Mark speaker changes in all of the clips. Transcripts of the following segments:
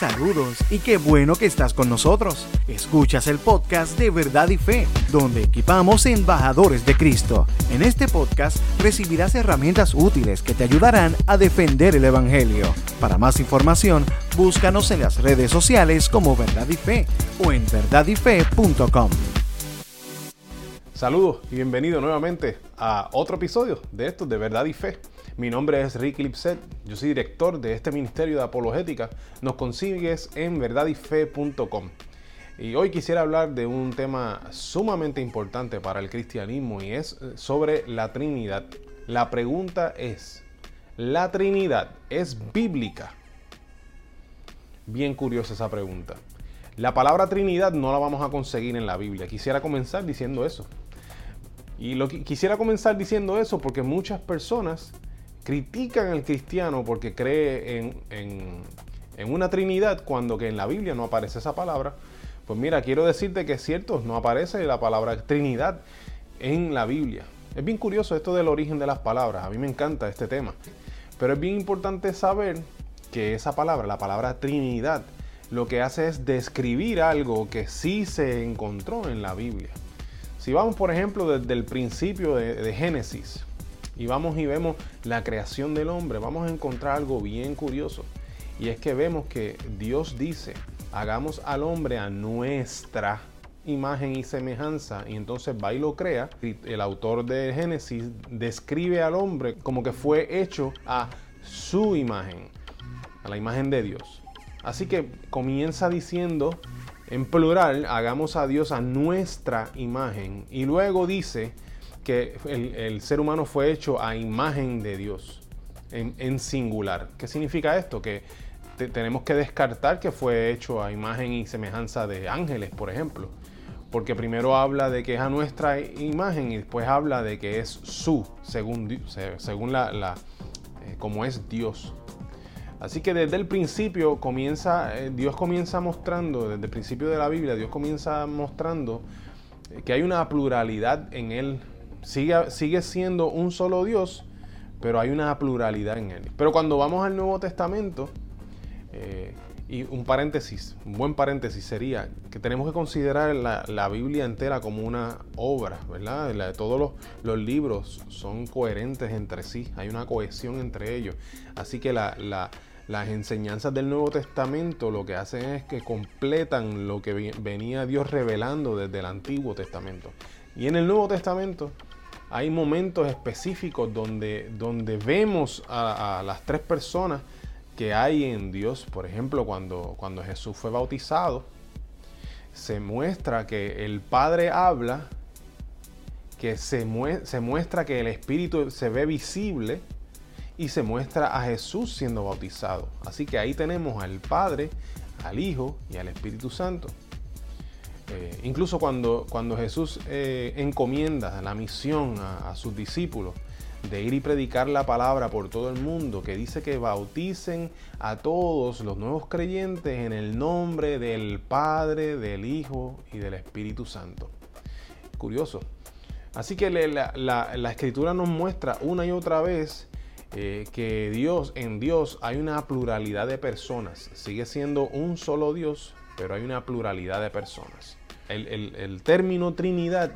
Speaker 1: Saludos y qué bueno que estás con nosotros. Escuchas el podcast de Verdad y Fe, donde equipamos embajadores de Cristo. En este podcast recibirás herramientas útiles que te ayudarán a defender el Evangelio. Para más información, búscanos en las redes sociales como Verdad y Fe o en verdadyfe.com.
Speaker 2: Saludos y bienvenido nuevamente a otro episodio de estos de Verdad y Fe. Mi nombre es Rick Lipset, yo soy director de este Ministerio de Apologética. Nos consigues en verdadyfe.com. Y hoy quisiera hablar de un tema sumamente importante para el cristianismo y es sobre la Trinidad. La pregunta es, ¿la Trinidad es bíblica? Bien curiosa esa pregunta. La palabra Trinidad no la vamos a conseguir en la Biblia. Quisiera comenzar diciendo eso. Y quisiera comenzar diciendo eso porque muchas personas critican al cristiano porque cree en, una Trinidad cuando que en la Biblia no aparece esa palabra. Pues mira, quiero decirte que es cierto, no aparece la palabra Trinidad en la Biblia. Es bien curioso esto del origen de las palabras, a mí me encanta este tema. Pero es bien importante saber que esa palabra, la palabra Trinidad, lo que hace es describir algo que sí se encontró en la Biblia. Si vamos, por ejemplo, desde el principio de, Génesis y vamos y vemos la creación del hombre, vamos a encontrar algo bien curioso. Y es que vemos que Dios dice, hagamos al hombre a nuestra imagen y semejanza. Y entonces va y lo crea. el autor de Génesis describe al hombre como que fue hecho a su imagen, a la imagen de Dios. Así que comienza diciendo en plural, hagamos a Dios a nuestra imagen. Y luego dice que el, ser humano fue hecho a imagen de Dios, en, singular. ¿Qué significa esto? Que tenemos que descartar que fue hecho a imagen y semejanza de ángeles, por ejemplo. Porque primero habla de que es a nuestra imagen y después habla de que es su, según, según la, eh, como es Dios. Así que desde el principio comienza, eh, Dios comienza mostrando, desde el principio de la Biblia, Dios comienza mostrando eh, que hay una pluralidad en Él. Sigue, sigue siendo un solo Dios, pero hay una pluralidad en Él. Pero cuando vamos al Nuevo Testamento, eh, y un paréntesis, un buen paréntesis sería que tenemos que considerar la, Biblia entera como una obra, ¿verdad? todos los, los, libros son coherentes entre sí, hay una cohesión entre ellos. Así que la, las enseñanzas del Nuevo Testamento lo que hacen es que completan lo que venía Dios revelando desde el Antiguo Testamento. Y en el Nuevo Testamento hay momentos específicos donde, donde vemos a, las tres personas que hay en Dios. Por ejemplo, cuando, cuando Jesús fue bautizado, se muestra que el Padre habla, que se, se muestra que el Espíritu se ve visible y se muestra a Jesús siendo bautizado. Así que ahí tenemos al Padre, al Hijo y al Espíritu Santo. Eh, incluso cuando, cuando Jesús eh, encomienda la misión a, sus discípulos de ir y predicar la palabra por todo el mundo, que dice que bauticen a todos los nuevos creyentes en el nombre del Padre, del Hijo y del Espíritu Santo. Curioso. Así que la, la escritura nos muestra una y otra vez eh, que Dios, en Dios hay una pluralidad de personas. Sigue siendo un solo Dios, pero hay una pluralidad de personas. El, término Trinidad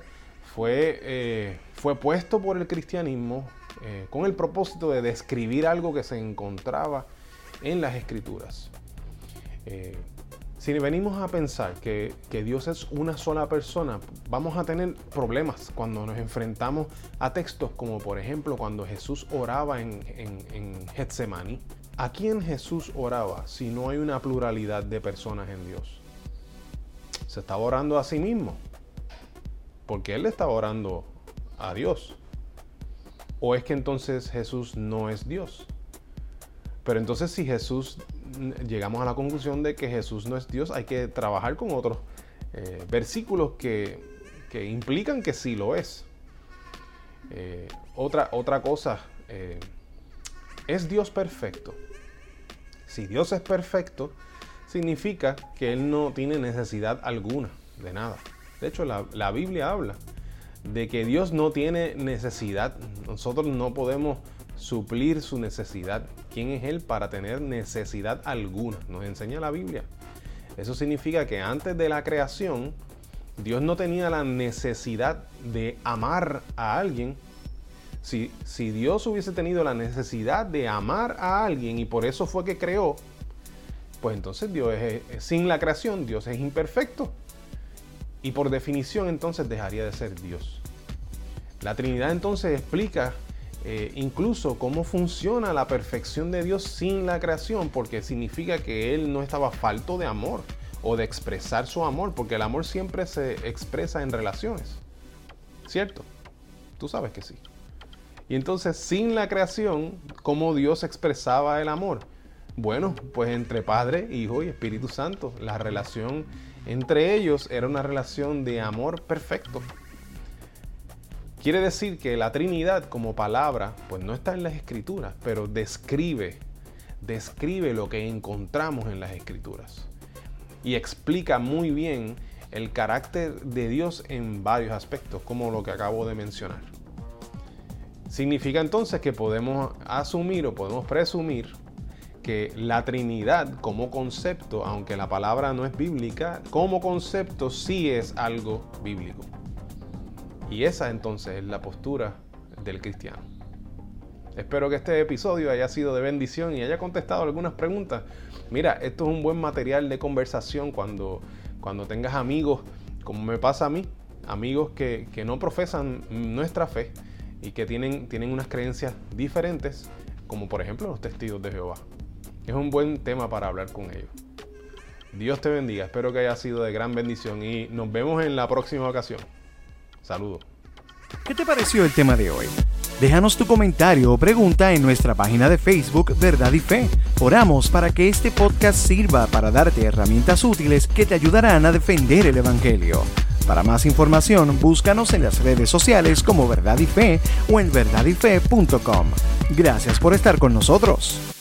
Speaker 2: fue, eh, fue puesto por el cristianismo eh, con el propósito de describir algo que se encontraba en las escrituras. Si venimos a pensar que, Dios es una sola persona, vamos a tener problemas cuando nos enfrentamos a textos como por ejemplo cuando Jesús oraba en, en, Getsemani. ¿A quién Jesús oraba si no hay una pluralidad de personas en Dios? Se estaba orando a sí mismo, porque Él le estaba orando a Dios. ¿O es que entonces Jesús no es Dios? Pero entonces si Jesús llegamos a la conclusión de que Jesús no es Dios, hay que trabajar con otros eh, versículos que, implican que sí lo es. Eh, otra, otra cosa, eh, ¿es Dios perfecto? Si Dios es perfecto, significa que Él no tiene necesidad alguna de nada. De hecho, la, la Biblia habla de que Dios no tiene necesidad. Nosotros no podemos suplir su necesidad. ¿Quién es Él para tener necesidad alguna? Nos enseña la Biblia. Eso significa que antes de la creación, Dios no tenía la necesidad de amar a alguien. Si, si, Dios hubiese tenido la necesidad de amar a alguien y por eso fue que creó, pues entonces Dios es, sin la creación, Dios es imperfecto. Y por definición entonces dejaría de ser Dios. La Trinidad entonces explica eh, incluso cómo funciona la perfección de Dios sin la creación, porque significa que Él no estaba falto de amor o de expresar su amor, porque el amor siempre se expresa en relaciones. ¿Cierto? Tú sabes que sí. Y entonces, sin la creación, ¿cómo Dios expresaba el amor? Bueno, pues entre Padre, Hijo y Espíritu Santo. La relación entre ellos era una relación de amor perfecto. Quiere decir que la Trinidad como palabra, pues no está en las escrituras, pero describe, describe lo que encontramos en las escrituras. Y explica muy bien el carácter de Dios en varios aspectos, como lo que acabo de mencionar. Significa entonces que podemos asumir o podemos presumir que la Trinidad como concepto, aunque la palabra no es bíblica, como concepto sí es algo bíblico. Y esa entonces es la postura del cristiano. Espero que este episodio haya sido de bendición y haya contestado algunas preguntas. Mira, esto es un buen material de conversación cuando, cuando tengas amigos, como me pasa a mí, amigos que, no profesan nuestra fe y que tienen, tienen unas creencias diferentes, como por ejemplo los testigos de Jehová. Es un buen tema para hablar con ellos. Dios te bendiga, espero que haya sido de gran bendición y nos vemos en la próxima ocasión. Saludos.
Speaker 1: ¿Qué te pareció el tema de hoy? Déjanos tu comentario o pregunta en nuestra página de Facebook Verdad y Fe. Oramos para que este podcast sirva para darte herramientas útiles que te ayudarán a defender el Evangelio. Para más información, búscanos en las redes sociales como Verdad y Fe o en verdadyfe.com. Gracias por estar con nosotros.